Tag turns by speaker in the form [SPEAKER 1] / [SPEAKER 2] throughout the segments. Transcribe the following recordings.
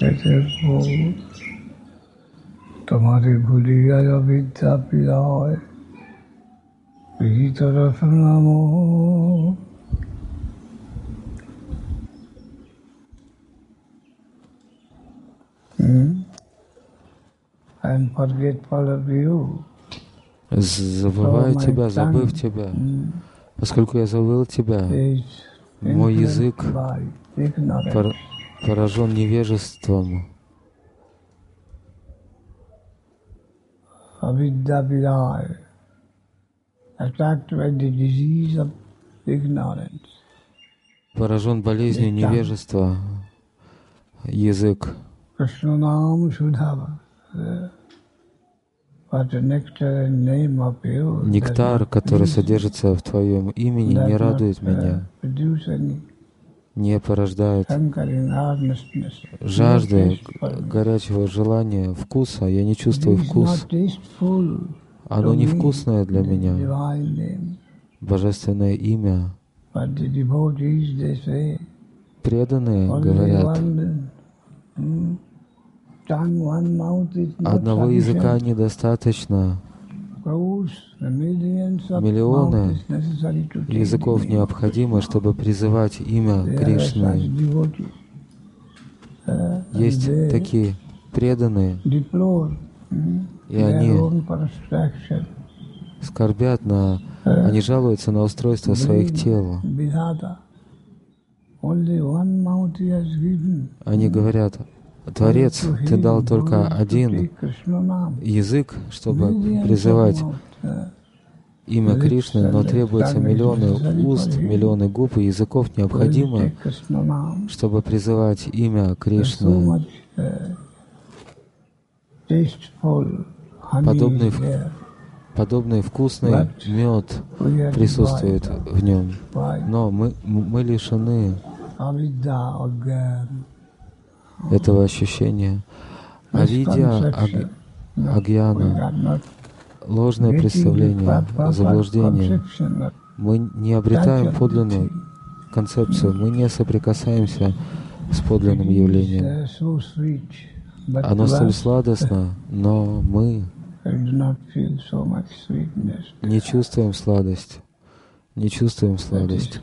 [SPEAKER 1] পেতে তোমারে ভুলিয়া বিদ্যা পিলায় প্রীত রসনাম
[SPEAKER 2] Забываю тебя, забыв тебя, поскольку я забыл тебя, мой язык поражен невежеством.
[SPEAKER 1] Avidya attacked by the disease of ignorance.
[SPEAKER 2] Поражен болезнью невежества. Язык.
[SPEAKER 1] You does
[SPEAKER 2] Нектар, который содержится в твоем имени, не радует
[SPEAKER 1] uh,
[SPEAKER 2] меня, не
[SPEAKER 1] earnestness.
[SPEAKER 2] жажды, горячего желания, вкуса. Я не чувствую вкус. Оно невкусное для меня. Божественное имя. Преданные говорят,
[SPEAKER 1] mm,
[SPEAKER 2] одного языка недостаточно, Миллионы языков необходимо, чтобы призывать имя Кришны.
[SPEAKER 1] and
[SPEAKER 2] Есть такие преданные, и они скорбят на... Они жалуются на устройство своих тел. Они говорят, Творец, ты дал только один язык, чтобы призывать
[SPEAKER 1] uh,
[SPEAKER 2] имя Кришны, но
[SPEAKER 1] and
[SPEAKER 2] требуется миллионы уст, миллионы губ и языков
[SPEAKER 1] name.
[SPEAKER 2] чтобы призывать имя
[SPEAKER 1] so
[SPEAKER 2] Кришны. Подобный. Подобный вкусный мед присутствует в нем. Но мы, мы лишены. Этого ощущения. Авидия, аг- агьяна, ложное представление, заблуждение. Мы не обретаем подлинную концепцию, мы не соприкасаемся с подлинным явлением. Оно столь сладостно, но мы не чувствуем сладость, не чувствуем сладость.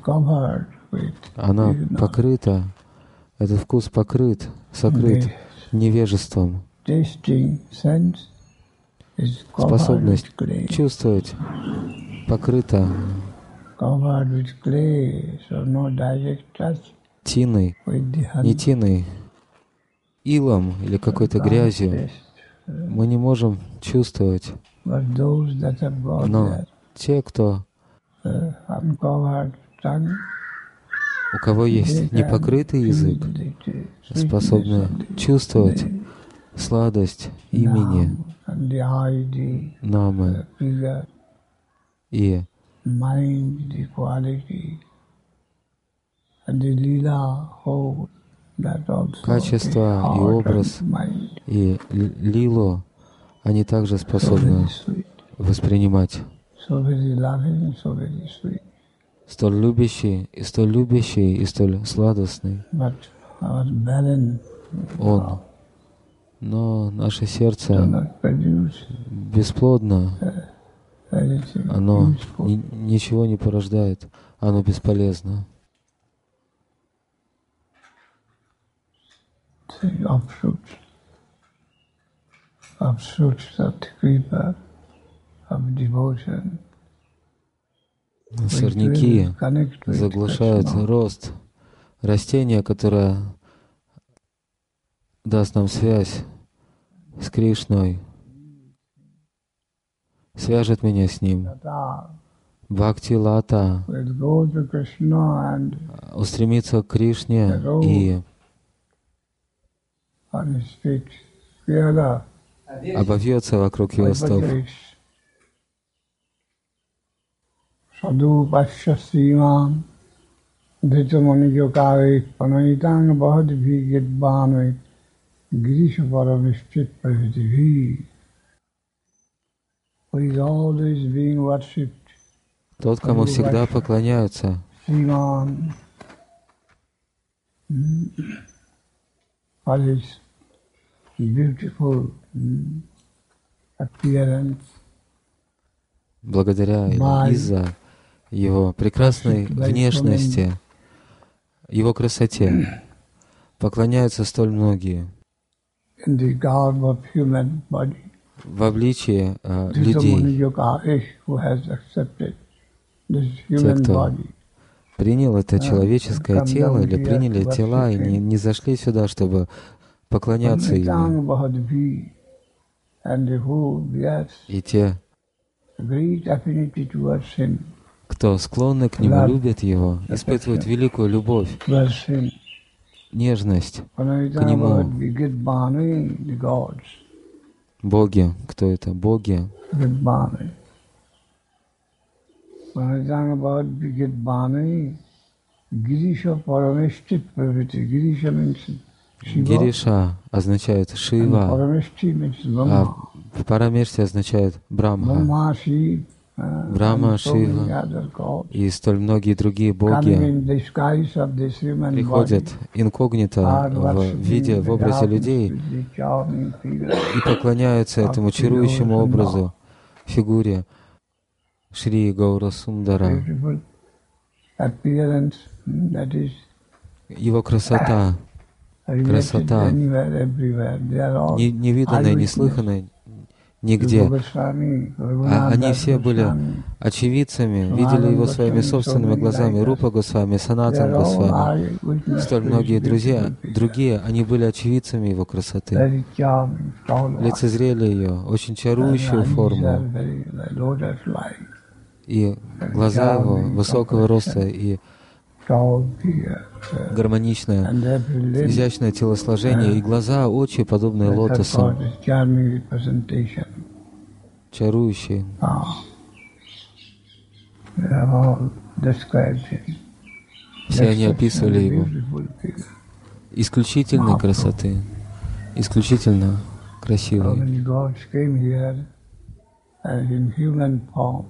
[SPEAKER 2] Она покрыта, этот вкус покрыт, сокрыт невежеством. Способность чувствовать покрыта тиной, не тиной, илом или какой-то грязью. Мы не можем чувствовать. Но те, кто,
[SPEAKER 1] uh,
[SPEAKER 2] у кого есть непокрытый язык, способны чувствовать сладость имени Намы и Качество и образ. и лилу, они также способны воспринимать.
[SPEAKER 1] so very loving, so very sweet.
[SPEAKER 2] Столь любящий, и столь любящий, и столь сладостный Он. Но наше сердце бесплодно,
[SPEAKER 1] anything
[SPEAKER 2] оно ни- ничего не порождает, оно бесполезно.
[SPEAKER 1] the creeper of devotion.
[SPEAKER 2] Сорняки заглушают рост растения, которое даст нам связь с Кришной, свяжет меня с Ним. Бхакти Лата устремится к Кришне и обовьется вокруг его стоп.
[SPEAKER 1] Pravitivi who is always being worshipped
[SPEAKER 2] Тот, кому всегда поклоняются,
[SPEAKER 1] mm, for his
[SPEAKER 2] beautiful mm, appearance,
[SPEAKER 1] благодаря
[SPEAKER 2] By
[SPEAKER 1] из-за его прекрасной внешности, его красоте, поклоняются столь многие в обличии э, людей.
[SPEAKER 2] Human
[SPEAKER 1] кто. Принял это человеческое
[SPEAKER 2] come
[SPEAKER 1] тело или приняли тела и не, не зашли сюда, чтобы поклоняться ему. И те, кто склонны к нему, любят его, испытывают великую любовь, нежность.
[SPEAKER 2] Purnitang
[SPEAKER 1] нему. Боги, кто это? Боги. Гириша означает Шива, а Парамеште означает Брамха.
[SPEAKER 2] Uh, other gods.
[SPEAKER 1] И столь многие другие боги приходят инкогнито в виде, в образе людей и поклоняются этому чарующему образу, фигуре Шри Гаура Сундара.
[SPEAKER 2] Beautiful appearance mm, that is
[SPEAKER 1] Его красота, Красота. не- невиданная, неслыханная нигде. А они все были очевидцами, видели его своими собственными глазами. Рупа Госвами, Санатан Госвами, столь многие друзья, другие, они были очевидцами его красоты. Лицезрели ее, очень чарующую форму, и глаза его высокого роста и
[SPEAKER 2] uh,
[SPEAKER 1] гармоничное, изящное телосложение, и глаза, очи, подобные лотосам, чарующие.
[SPEAKER 2] Ah.
[SPEAKER 1] Все они описывали его. исключительной красоты, исключительно
[SPEAKER 2] How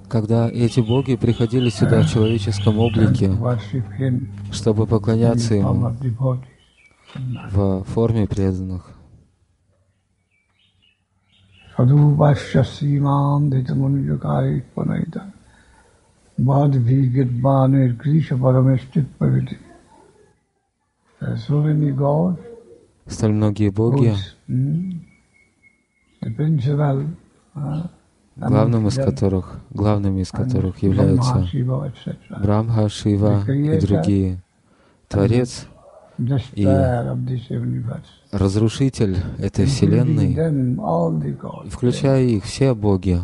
[SPEAKER 1] Когда эти боги приходили сюда в человеческом облике, чтобы поклоняться ему
[SPEAKER 2] devotees.
[SPEAKER 1] в форме преданных. Столь многие боги,
[SPEAKER 2] hmm, uh,
[SPEAKER 1] главным из которых, главными из которых являются. Брамха, Шива и другие. Творец,
[SPEAKER 2] universe.
[SPEAKER 1] разрушитель этой вселенной, включая их, все боги,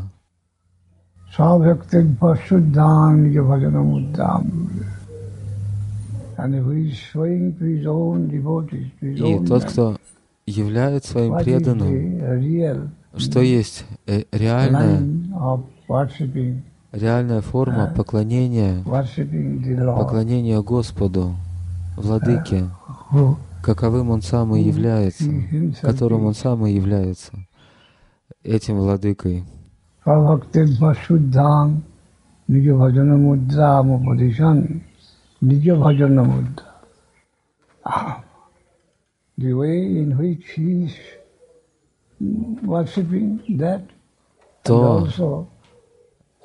[SPEAKER 1] и тот, кто являет своим преданным, что есть э, реальная, реальная форма поклонения,
[SPEAKER 2] the Lord,
[SPEAKER 1] поклонения Господу, Владыке,
[SPEAKER 2] who
[SPEAKER 1] каковым Он сам и является, которым Он сам и является, этим Владыкой.
[SPEAKER 2] Ah, The way in which he is worshipping that and also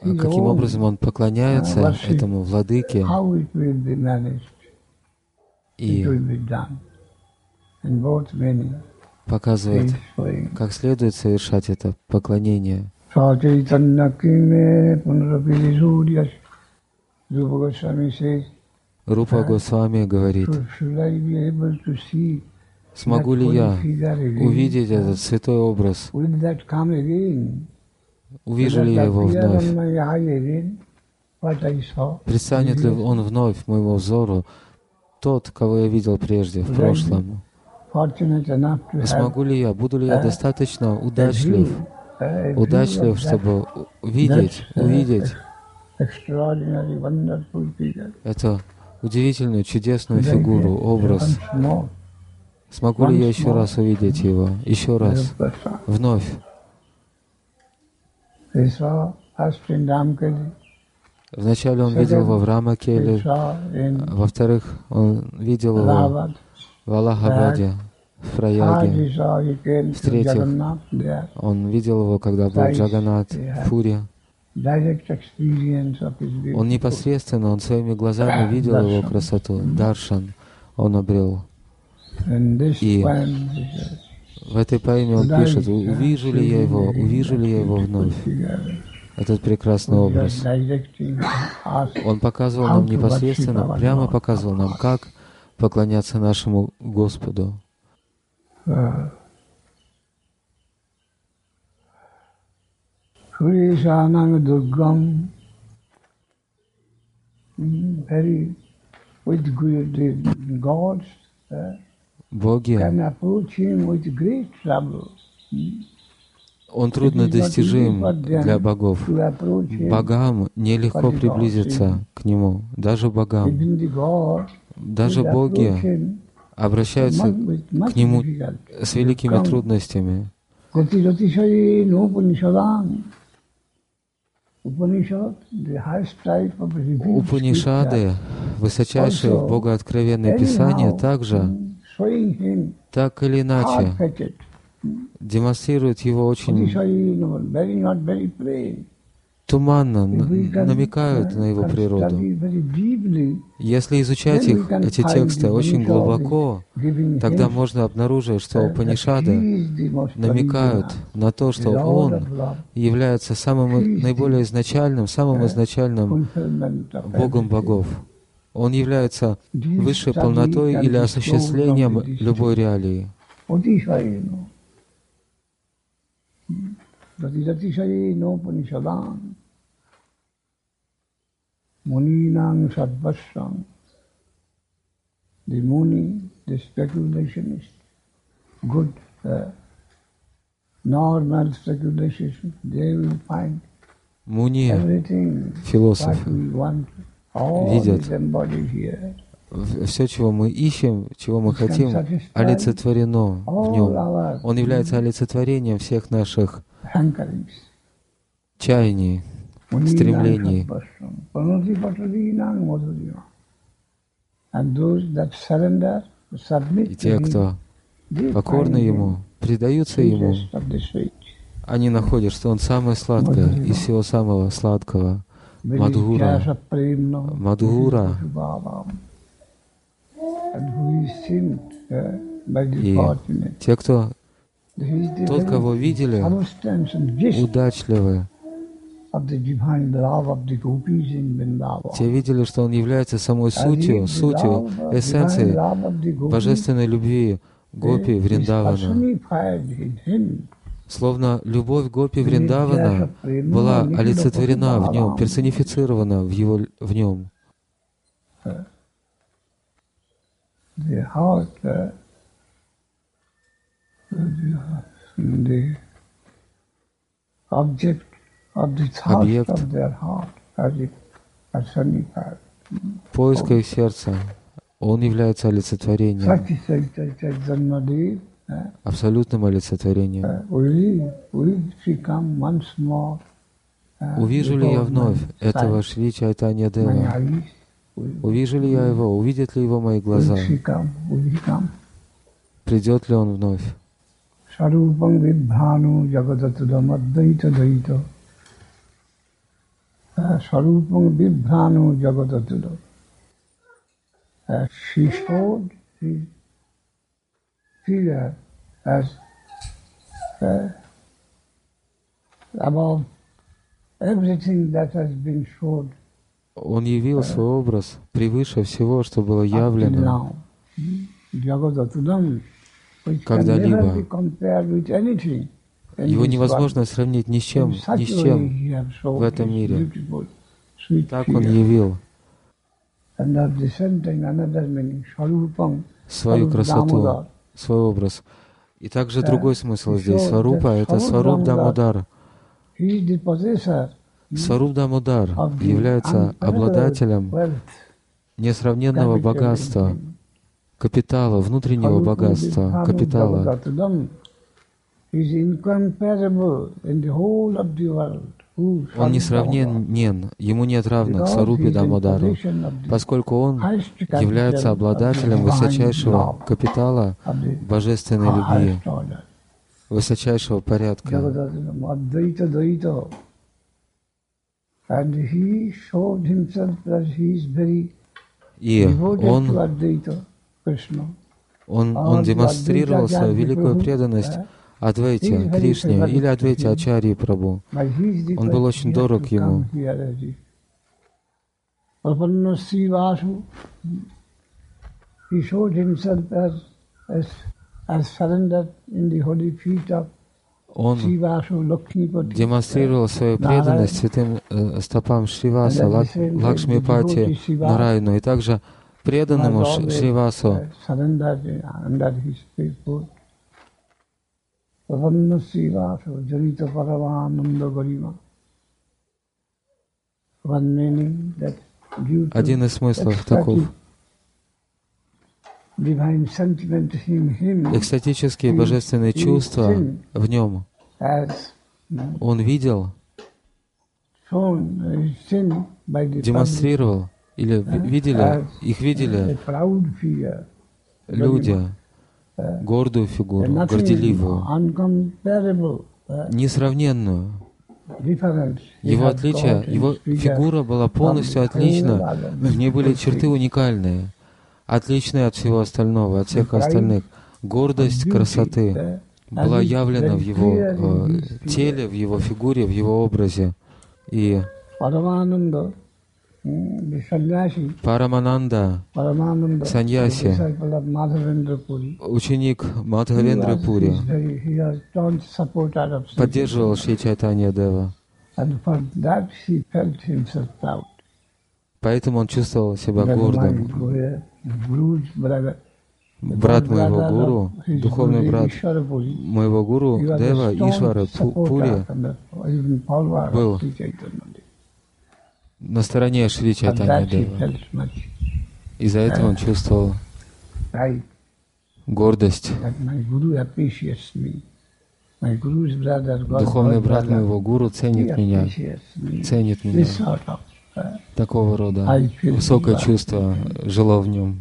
[SPEAKER 1] а каким образом Он поклоняется этому Владыке,
[SPEAKER 2] how it will be managed, it
[SPEAKER 1] и показывает, как следует совершать это поклонение. Рупа Госвами говорит, смогу ли я увидеть этот святой образ, увижу ли я его вновь, предстанет ли он вновь моему взору, тот, кого я видел прежде, в прошлом.
[SPEAKER 2] Have
[SPEAKER 1] Смогу ли я, буду ли я
[SPEAKER 2] э,
[SPEAKER 1] достаточно
[SPEAKER 2] a
[SPEAKER 1] удачлив,
[SPEAKER 2] view
[SPEAKER 1] удачлив, чтобы увидеть,
[SPEAKER 2] uh,
[SPEAKER 1] увидеть. эту удивительную, чудесную фигуру, образ. Смогу ли я еще раз увидеть его, еще раз, вновь? Вначале он видел Врамакеле,
[SPEAKER 2] saw in
[SPEAKER 1] во-вторых, он видел его в Аллахабаде,
[SPEAKER 2] в Праяге.
[SPEAKER 1] There.
[SPEAKER 2] Он видел его, когда был в Джаганат, в Пуре. Он непосредственно, он своими глазами видел его красоту. Даршан он обрел. И В этой поэме он пишет, увижу ли я его, увижу ли я его вновь, этот прекрасный образ. Он показывал нам непосредственно, прямо показывал нам, как поклоняться нашему Господу.
[SPEAKER 1] uh, mm, very with good, gods uh, Mm.
[SPEAKER 2] он трудно достижим для богов. Богам нелегко приблизиться к Нему, даже богам. Даже боги обращаются к Нему с великими трудностями. Упанишады, высочайшие
[SPEAKER 1] Also,
[SPEAKER 2] богооткровенные писания, также,
[SPEAKER 1] mm,
[SPEAKER 2] так или иначе,
[SPEAKER 1] hard-fetched.
[SPEAKER 2] демонстрируют его очень
[SPEAKER 1] plain.
[SPEAKER 2] туманно, намекают на его природу. Если изучать их, эти тексты, очень глубоко, тогда можно обнаружить, что Упанишады
[SPEAKER 1] most
[SPEAKER 2] намекают на то, что он является самым наиболее изначальным, самым изначальным Богом богов. Он является высшей полнотой или осуществлением любой реалии.
[SPEAKER 1] Atishayi no. Dati Atishayi no Upanishadan. Muninang Sadvasam. The Muni, the speculationist, good, uh, normal speculation, they will find
[SPEAKER 2] Муни,
[SPEAKER 1] everything
[SPEAKER 2] философ,
[SPEAKER 1] what we want.
[SPEAKER 2] Видят. все, чего мы ищем, чего мы хотим, олицетворено в нем. Он является олицетворением всех наших чаяний, стремлений. И те, кто покорны Ему, предаются Ему, они находят, что Он самое сладкое из всего самого сладкого. Madhura. Madhura.
[SPEAKER 1] Uh,
[SPEAKER 2] И те, кто тот, кого видели,
[SPEAKER 1] substance and gist
[SPEAKER 2] удачливы,
[SPEAKER 1] of the divine love of the gopis in Vrindavan.
[SPEAKER 2] те видели, что Он является самой сутью, сутью,
[SPEAKER 1] uh,
[SPEAKER 2] эссенцией божественной любви Гопи Вриндавана. Словно любовь Гопи Вриндавана была олицетворена в нем, персонифицирована в, его, в нем.
[SPEAKER 1] The heart, uh, the, the object of the thought
[SPEAKER 2] Объект.
[SPEAKER 1] of their heart as it personified.
[SPEAKER 2] Поиск их сердца, он является олицетворением,
[SPEAKER 1] uh,
[SPEAKER 2] абсолютным олицетворением.
[SPEAKER 1] uh, uh,
[SPEAKER 2] Увижу ли я вновь этого Шри Чайтанья Дева? Увижу ли я его? Увидят ли его мои глаза? Придет ли он вновь?
[SPEAKER 1] Uh. Uh, she showed his as uh, above everything that has been showed
[SPEAKER 2] Он явил свой образ превыше всего, что было явлено. Когда-либо. Его невозможно сравнить ни с чем, ни с чем. в этом мире. Так он явил свою красоту. Свой образ. И также другой смысл здесь. Сварупа —
[SPEAKER 1] это
[SPEAKER 2] Сваруп Дамодар.
[SPEAKER 1] Possessor
[SPEAKER 2] Сваруп Дамодар
[SPEAKER 1] the
[SPEAKER 2] является обладателем несравненного богатства,
[SPEAKER 1] him.
[SPEAKER 2] капитала, внутреннего богатства,
[SPEAKER 1] Vibhanu
[SPEAKER 2] капитала.
[SPEAKER 1] Jagadatulam is incomparable in the whole of the world. Он несравненен, ему нет равных Сарупи Дамодару, поскольку он является обладателем высочайшего капитала божественной любви, высочайшего порядка. И он, он, он демонстрировал свою великую преданность Адвайте Кришне или Адвайте Ачарьи Прабhu. Он был очень дорог ему. Он демонстрировал свою преданность святым э, стопам Шриваса, Лак, Лакшмипати, Нарайну и также преданному Шривасу
[SPEAKER 2] Meaning that due to
[SPEAKER 1] Один из смыслов таков. Экстатические божественные чувства в нем. Он видел, демонстрировал, или видели, их видели люди, гордую фигуру, горделивую, несравненную. Его отличие, его фигура была полностью отлична, в ней были черты уникальные, отличные от всего остального, от всех остальных. Гордость красоты была явлена в его э, теле, в его фигуре, в его образе. И Парамананда, саньяси, ученик Мадхавендра Пури, поддерживал Шри Чайтанья Дева. Поэтому он чувствовал себя гордым. Брат моего гуру, духовный брат моего гуру Дева Ишвара Пури. был на стороне Шри Чайтанья Дева. Из-за этого он чувствовал гордость. Духовный брат моего гуру ценит меня, ценит меня. Такого рода высокое чувство жило в нем.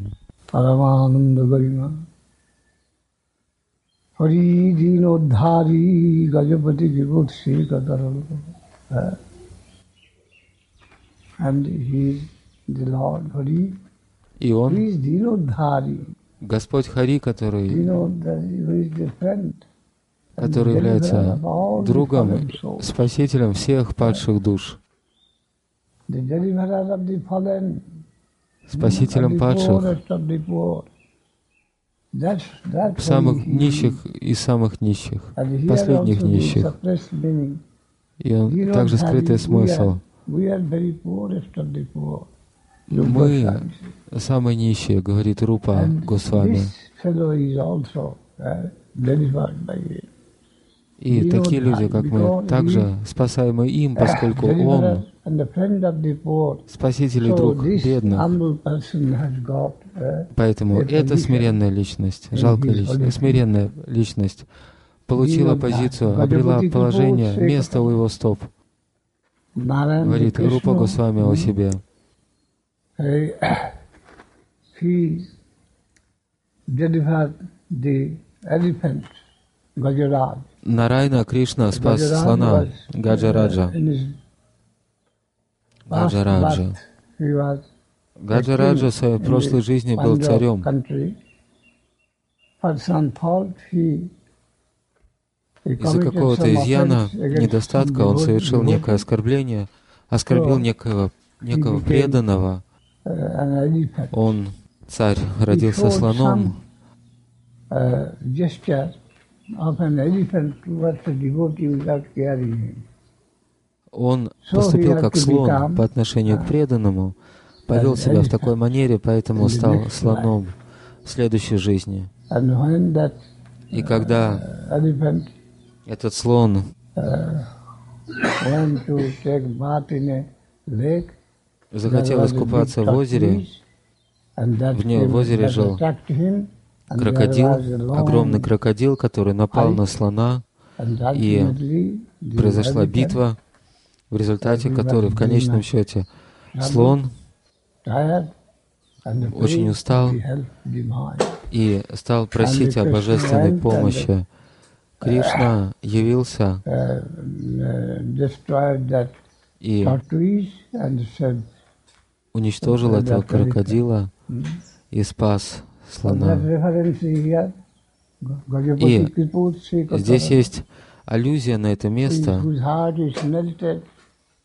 [SPEAKER 1] Хари И он, Господь Хари, который, который является другом, спасителем всех падших душ, спасителем падших, самых нищих и самых нищих, последних нищих. И он также скрытый смысл. Мы самые нищие, говорит Рупа Госвами. И такие люди, как мы, также спасаемы им, поскольку Он спаситель и друг бедных. Поэтому эта смиренная личность, жалкая личность, смиренная личность. Получила позицию, обрела положение, место у его стоп говорит Рупа Госвами о себе. Нарайна Кришна спас слона Гаджараджа. Гаджараджа. Гаджараджа в своей прошлой жизни был царем. Из-за какого-то изъяна, недостатка он совершил некое оскорбление, оскорбил некого, некого преданного. Он, царь, родился слоном. Он поступил как слон по отношению к преданному, повел себя в такой манере, поэтому стал слоном в следующей жизни. И когда этот слон. Захотел искупаться в озере. В, нем, в озере жил. крокодил, огромный крокодил, который напал на слона, и произошла битва. в результате которой, в конечном счете, слон очень устал и стал просить о божественной помощи. Кришна явился и уничтожил этого крокодила и спас слона. И здесь есть аллюзия на это место,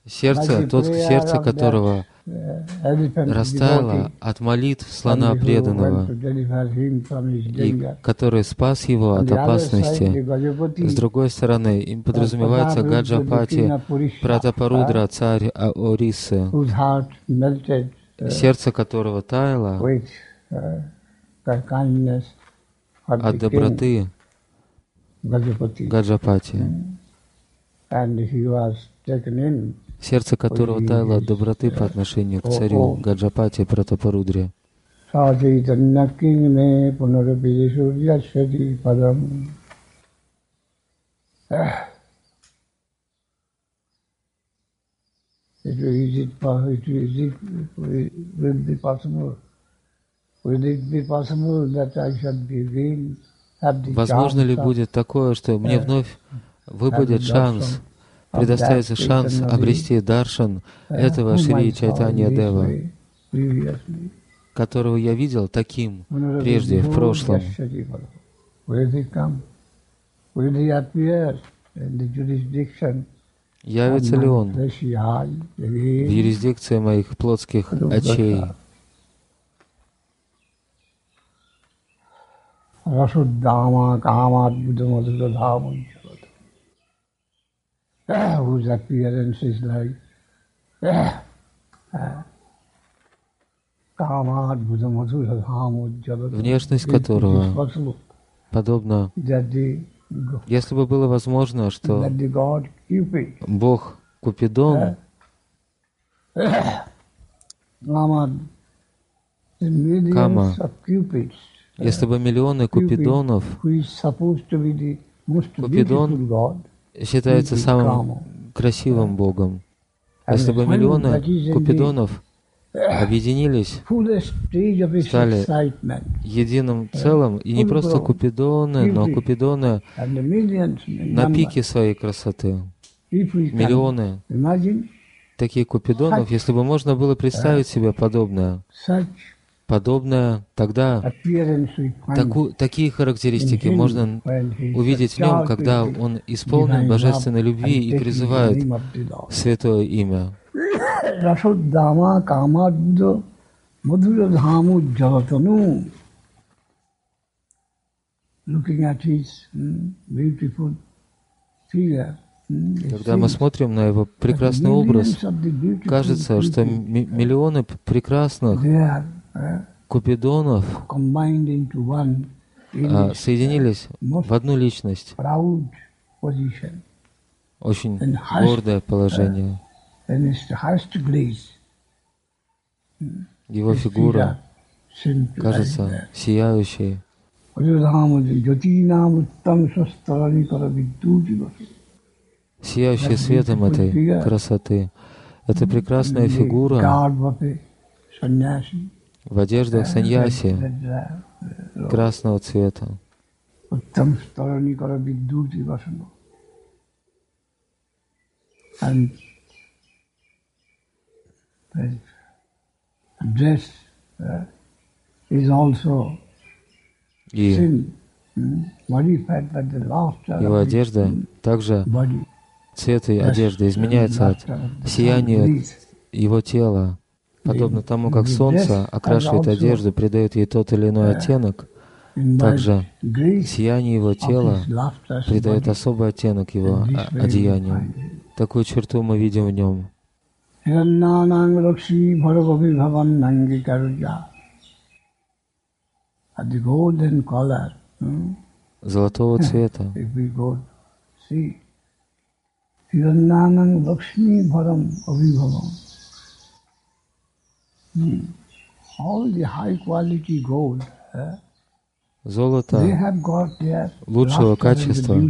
[SPEAKER 1] сердце, тот, сердце которого растаяло от молитв слона преданного, и который спас его от опасности. С другой стороны, им подразумевается Гаджапати, Пратапарудра, царь Орисы, сердце которого таяло от доброты Гаджапати, сердце которого таяло от доброты по отношению к царю Гаджапати Пратапарудре. It is it, it, it, will be possible Возможно ли будет такое, что мне вновь выпадет шанс, предоставится шанс обрести даршан этого Шри Чайтанья Дева, которого я видел таким прежде, в прошлом? Явится ли он? В юрисдикции моих плотских очей? Kamadbuddha Madhuradhama whose appearance is like внешность которого подобно, если бы было возможно, что Бог Купидон Кама. если бы миллионы купидонов, Купидон считается самым красивым богом. Если бы миллионы купидонов объединились, стали единым целым, и не просто купидоны, но купидоны на пике своей красоты. Миллионы. таких купидонов, если бы можно было представить себе подобное, подобное, тогда таку, такие характеристики можно увидеть в нем, когда он исполнен божественной любви и призывает святое имя. Когда мы смотрим на его прекрасный образ, кажется, что миллионы прекрасных Купидонов а, соединились в одну личность. Очень гордое положение. Его фигура кажется сияющей. Сияющий светом этой красоты. Это прекрасная фигура в одеждах саньяси красного цвета. И его одежда также цвет одежды изменяется от сияния его тела Подобно тому, как солнце окрашивает одежду, придает ей тот или иной оттенок, также сияние его тела придает особый оттенок его одеянию. Такую черту мы видим в нем. Золотого цвета. Hiranyanang Lakshmi Bharam Abhibhavam. Золото лучшего качества.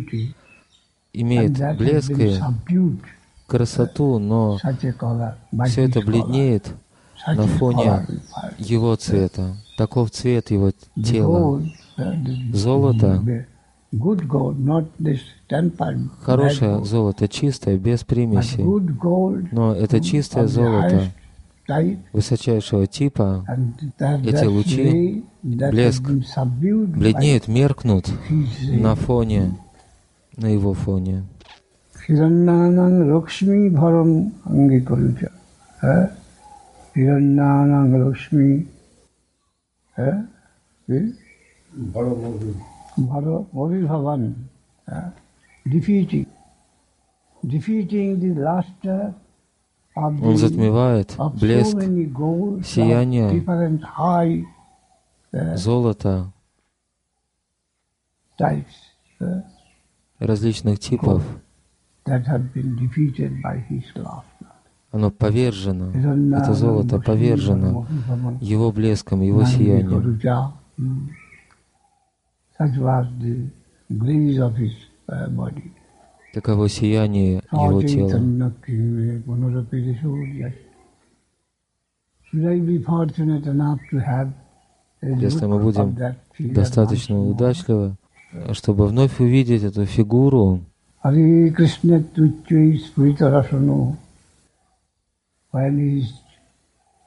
[SPEAKER 1] имеет блеск и красоту, но все это бледнеет на фоне его цвета. Таков цвет его тела. Золото, хорошее золото, чистое, без примесей. Но это чистое золото высочайшего типа, эти лучи, блеск, бледнеют, меркнут на фоне, на его фоне.
[SPEAKER 2] Defeating defeating the luster
[SPEAKER 1] Он затмевает блеск, сияние золота различных типов. Оно повержено, это золото повержено его блеском, его сиянием. Таково сияние его тела. Если мы будем достаточно удачливы, чтобы вновь увидеть эту фигуру,
[SPEAKER 2] Hare Krishna Tuchai Spirita Rasano, while he is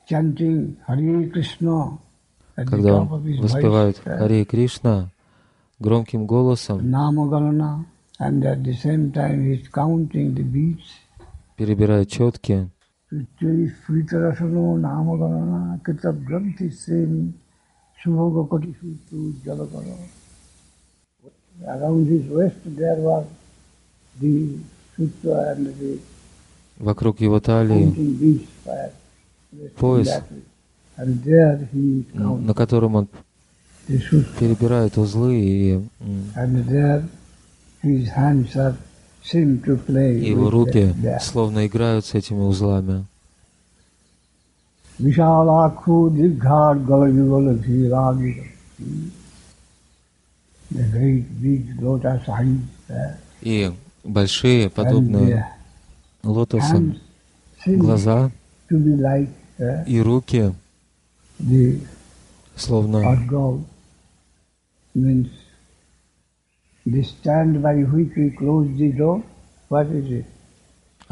[SPEAKER 2] chanting Hare Krishna,
[SPEAKER 1] когда он воспевает Харе Кришна громким голосом, перебирает четки,
[SPEAKER 2] Around his waist there was
[SPEAKER 1] Вокруг его талии пояс, на котором он перебирает узлы и его руки словно играют с этими узлами. И большие, подобные лотосам, глаза и руки, словно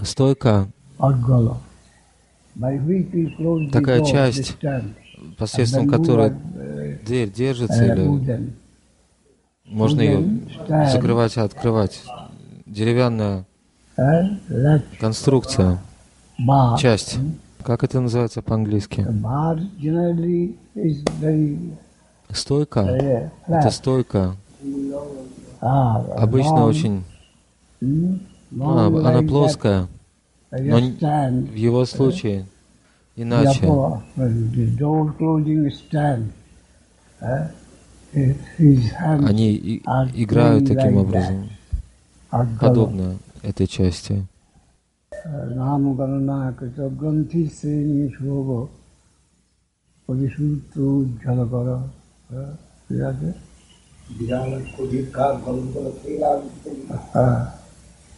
[SPEAKER 1] стойка, такая часть, посредством которой дверь держится или можно ее закрывать и открывать? Деревянная конструкция, часть. Как это называется по-английски? Стойка. Это стойка. Обычно очень... А, она плоская. Но в его случае иначе. Они играют таким образом подобно этой части.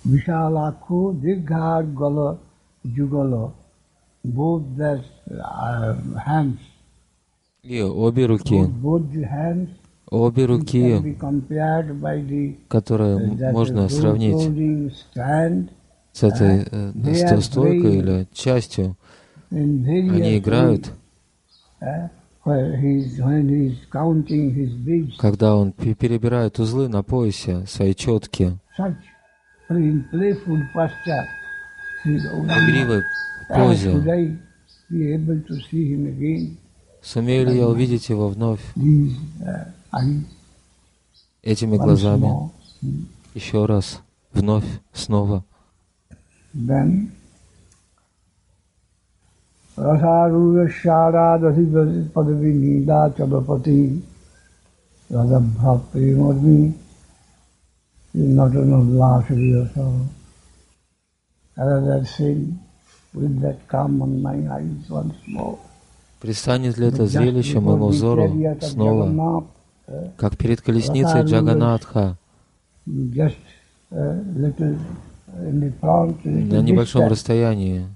[SPEAKER 2] Vishalakho Dirghar Gala Jugala, both their uh, hands.
[SPEAKER 1] И обе руки.
[SPEAKER 2] Both the hands
[SPEAKER 1] обе руки, которые можно сравнить с этой э, стойкой или частью, они играют, когда он перебирает узлы на поясе, свои четки, в игривой позе. Сумею ли я увидеть его вновь? этими глазами. еще раз, вновь, снова.
[SPEAKER 2] That come on my eyes once more.
[SPEAKER 1] Пристанет ли это зрелище моему взору снова, как перед колесницей Джаганатха. на небольшом расстоянии.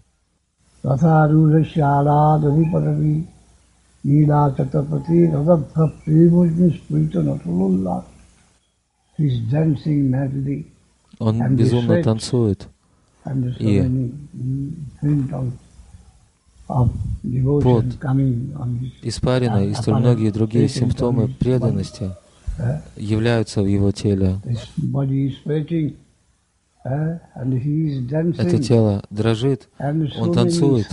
[SPEAKER 1] Он безумно танцует. И пот, испарина и столь многие другие симптомы преданности являются в его теле. Это тело дрожит, он танцует,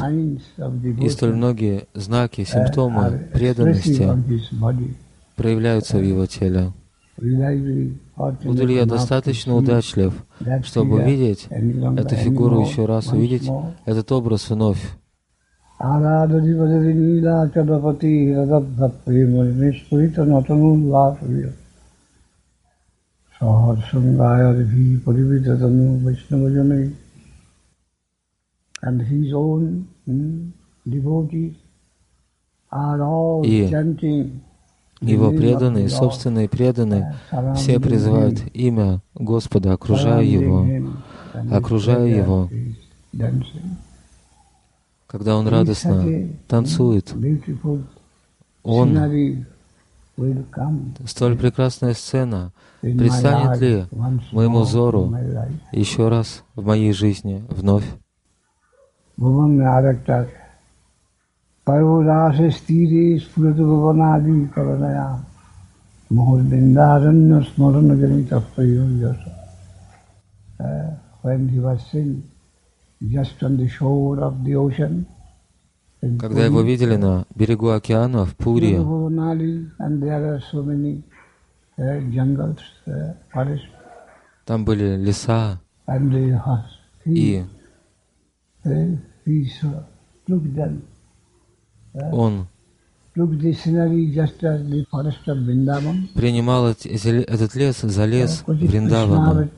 [SPEAKER 1] и столь многие знаки, симптомы преданности проявляются в его теле. Буду ли я достаточно удачлив, чтобы увидеть эту фигуру еще раз, увидеть этот образ вновь?
[SPEAKER 2] Saharsangayarvi Parivitatanu Vaishnavajane and his own hmm, devotees are all
[SPEAKER 1] И
[SPEAKER 2] chanting
[SPEAKER 1] его преданные, собственные преданные, все призывают имя Господа, окружая его, окружая его. Когда он радостно танцует, он, Столь прекрасная сцена. Предстанет ли моему взору еще раз в моей жизни вновь?
[SPEAKER 2] Э, when he was singing just on the shore of the ocean,
[SPEAKER 1] когда его видели на берегу океана в Пури, там были леса. И он принимал этот лес за лес Вриндавана.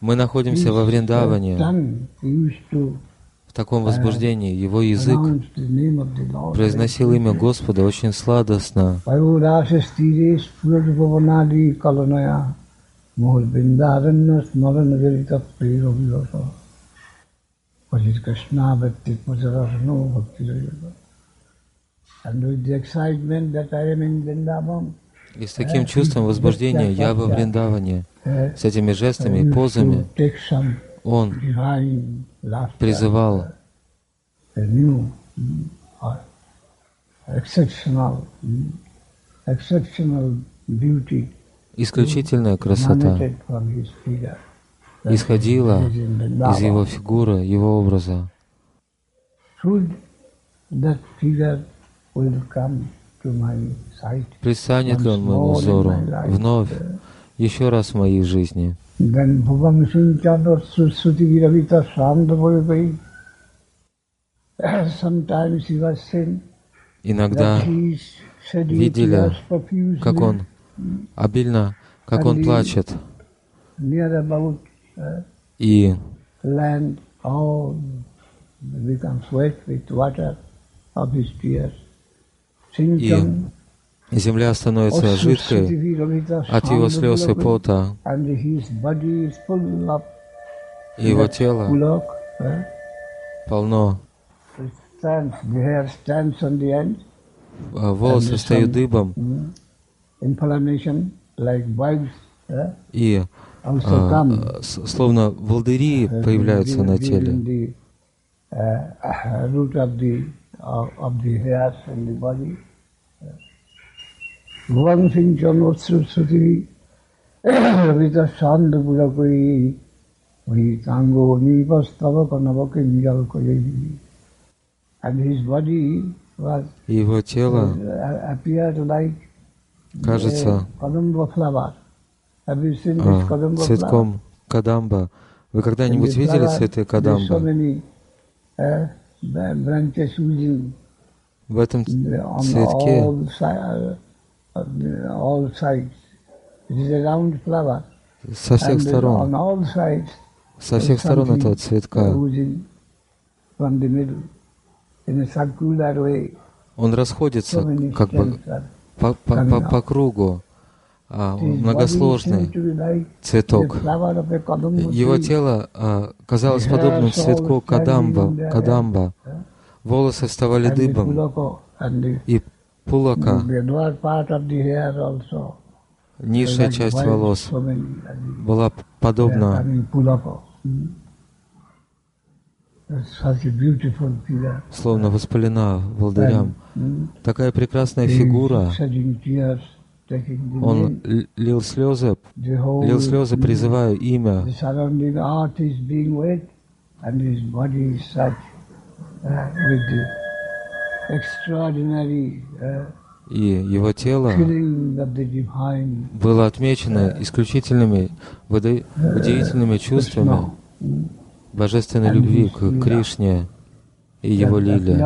[SPEAKER 1] Мы находимся во Вриндаване, в таком возбуждении. Его язык произносил имя Господа очень сладостно.
[SPEAKER 2] And with the excitement that I am in Vrindavan,
[SPEAKER 1] и с таким чувством возбуждения я во Вриндаване, с этими жестами и позами, он призывал исключительная красота исходила из его фигуры, его образа. Пристанет ли он моему взору вновь, еще раз в моей жизни? Иногда видели, как он обильно, как он плачет. И и земля становится жидкой от его слез и пота, и его тело полно. Волосы встают дыбом, и а, словно волдыри появляются на теле.
[SPEAKER 2] Bhavan Singh Chanotsuti Ravita Sanda Pulakoi Vitango Nivastava Kanavaka Niyalkoyi And his body was
[SPEAKER 1] Его тело
[SPEAKER 2] appeared like
[SPEAKER 1] кажется а, цветком кадамба. Вы когда-нибудь видели цветы кадамба? В этом цветке. со всех сторон, со всех сторон этого цветка. он расходится как бы по, по, по, по кругу, а, многосложный цветок. Его тело а, казалось подобным цветку кадамба, кадамба. Волосы вставали дыбом, и пулака, низшая часть волос, была подобна. Словно воспалена волдырям. Такая прекрасная фигура. Он лил слезы, лил слезы, призывая имя. И его тело было отмечено исключительными, удивительными чувствами божественной любви к Кришне и его лиле.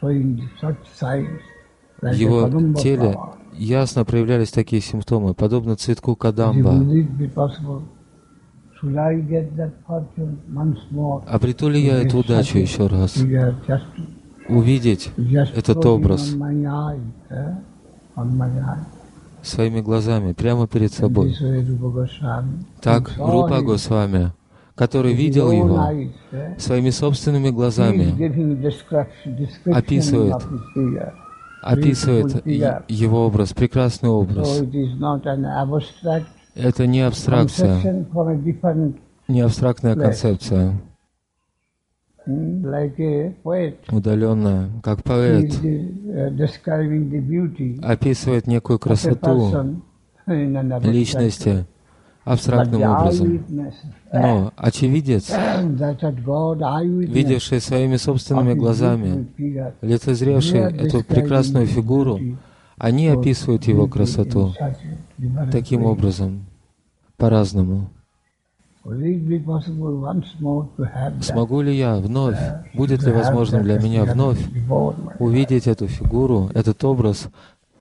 [SPEAKER 1] В его теле ясно проявлялись такие симптомы, подобно цветку кадамба. Обрету ли я эту удачу еще раз? Увидеть этот образ своими глазами, прямо перед собой. Так Рупа Госвами, который видел его своими собственными глазами, описывает, описывает его образ, прекрасный образ. Это не абстракция, не абстрактная концепция, удаленная, как поэт описывает некую красоту личности абстрактным образом. Но очевидец, видевший своими собственными глазами, лицезревший эту прекрасную фигуру, они описывают его красоту таким образом, по-разному. Смогу ли я вновь, будет ли возможным для меня вновь увидеть эту фигуру, этот образ